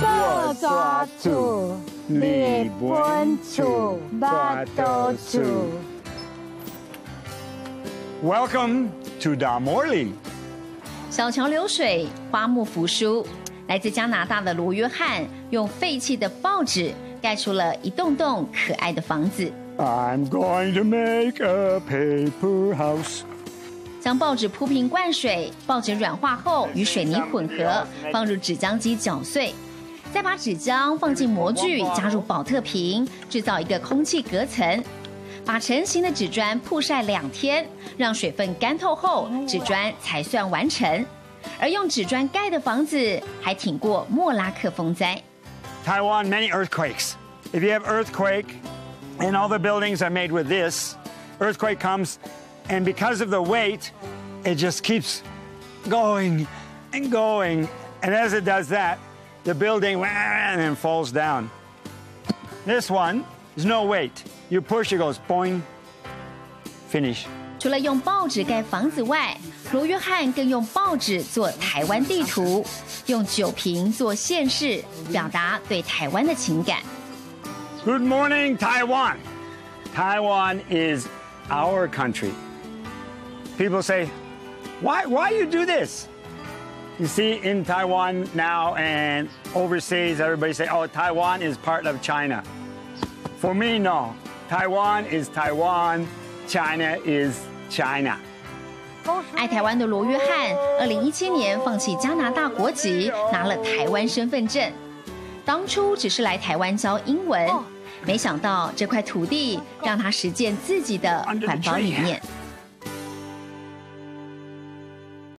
抓住，日本处，八斗处。Welcome to Da Morley。小桥流水，花木扶疏。来自加拿大的罗约翰用废弃的报纸盖出了一栋栋可爱的房子。I'm going to make a paper house。将报纸铺平灌水，报纸软化后与水泥混合，放入纸浆机搅碎，再把纸浆放进模具，加入保特瓶，制造一个空气隔层。把成型的纸砖曝晒两天，让水分干透后，纸砖才算完成。而用纸砖盖的房子还挺过莫拉克风灾。Taiwan many earthquakes. If you have earthquake, and all the buildings are made with this, earthquake comes, and because of the weight, it just keeps going and going, and as it does that, the building and then falls down. This one is no weight. You push, it goes boing. Finish. 除了用报纸盖房子外，罗约翰更用报纸做台湾地图，用酒瓶做县市，表达对台湾的情感。Good morning, Taiwan. Taiwan is our country. People say, why, why you do this? You see, in Taiwan now and overseas, everybody say, oh, Taiwan is part of China. For me, no. Taiwan is Taiwan. China is China. 爱台湾的罗约翰，二零一七年放弃加拿大国籍，拿了台湾身份证。当初只是来台湾教英文，没想到这块土地让他实践自己的环保理念。